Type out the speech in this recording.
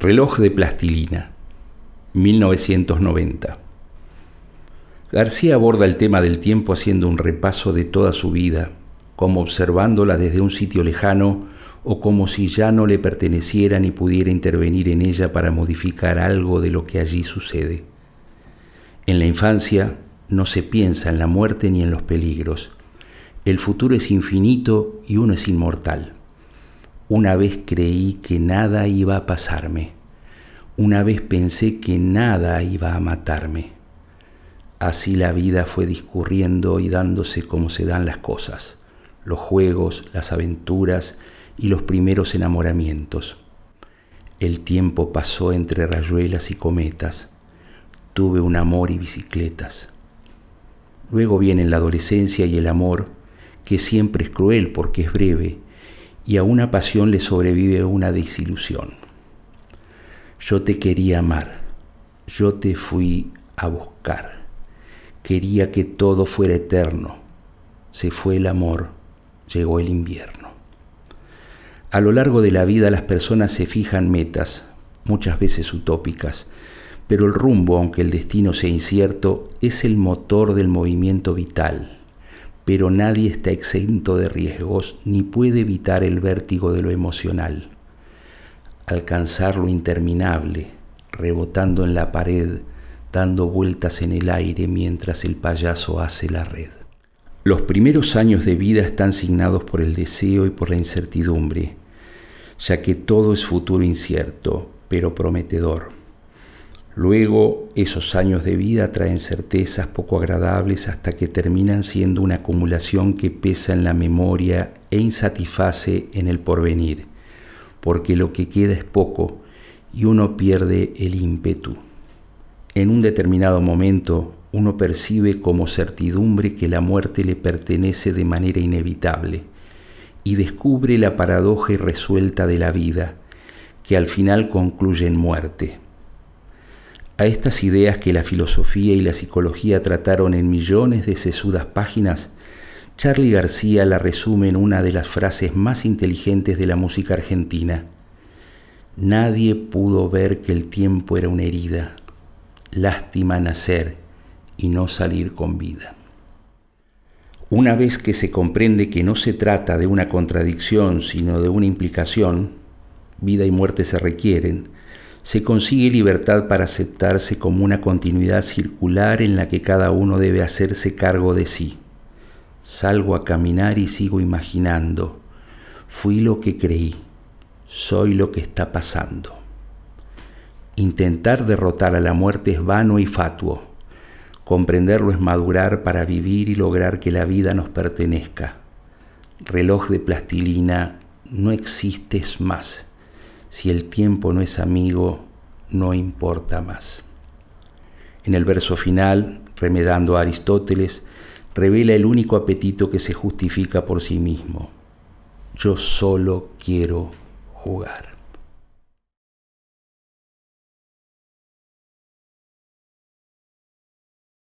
Reloj de plastilina, 1990. García aborda el tema del tiempo haciendo un repaso de toda su vida, como observándola desde un sitio lejano o como si ya no le perteneciera ni pudiera intervenir en ella para modificar algo de lo que allí sucede. En la infancia no se piensa en la muerte ni en los peligros. El futuro es infinito y uno es inmortal. Una vez creí que nada iba a pasarme. Una vez pensé que nada iba a matarme. Así la vida fue discurriendo y dándose como se dan las cosas, los juegos, las aventuras y los primeros enamoramientos. El tiempo pasó entre rayuelas y cometas. Tuve un amor y bicicletas. Luego vienen la adolescencia y el amor, que siempre es cruel porque es breve y a una pasión le sobrevive una desilusión. Yo te quería amar, yo te fui a buscar, quería que todo fuera eterno, se fue el amor, llegó el invierno. A lo largo de la vida las personas se fijan metas, muchas veces utópicas, pero el rumbo, aunque el destino sea incierto, es el motor del movimiento vital pero nadie está exento de riesgos ni puede evitar el vértigo de lo emocional. Alcanzar lo interminable, rebotando en la pared, dando vueltas en el aire mientras el payaso hace la red. Los primeros años de vida están signados por el deseo y por la incertidumbre, ya que todo es futuro incierto, pero prometedor. Luego, esos años de vida traen certezas poco agradables hasta que terminan siendo una acumulación que pesa en la memoria e insatisface en el porvenir, porque lo que queda es poco y uno pierde el ímpetu. En un determinado momento, uno percibe como certidumbre que la muerte le pertenece de manera inevitable y descubre la paradoja irresuelta de la vida, que al final concluye en muerte a estas ideas que la filosofía y la psicología trataron en millones de sesudas páginas, Charlie García la resume en una de las frases más inteligentes de la música argentina. Nadie pudo ver que el tiempo era una herida, lástima nacer y no salir con vida. Una vez que se comprende que no se trata de una contradicción, sino de una implicación, vida y muerte se requieren, se consigue libertad para aceptarse como una continuidad circular en la que cada uno debe hacerse cargo de sí. Salgo a caminar y sigo imaginando. Fui lo que creí. Soy lo que está pasando. Intentar derrotar a la muerte es vano y fatuo. Comprenderlo es madurar para vivir y lograr que la vida nos pertenezca. Reloj de plastilina, no existes más. Si el tiempo no es amigo, no importa más. En el verso final, remedando a Aristóteles, revela el único apetito que se justifica por sí mismo. Yo solo quiero jugar.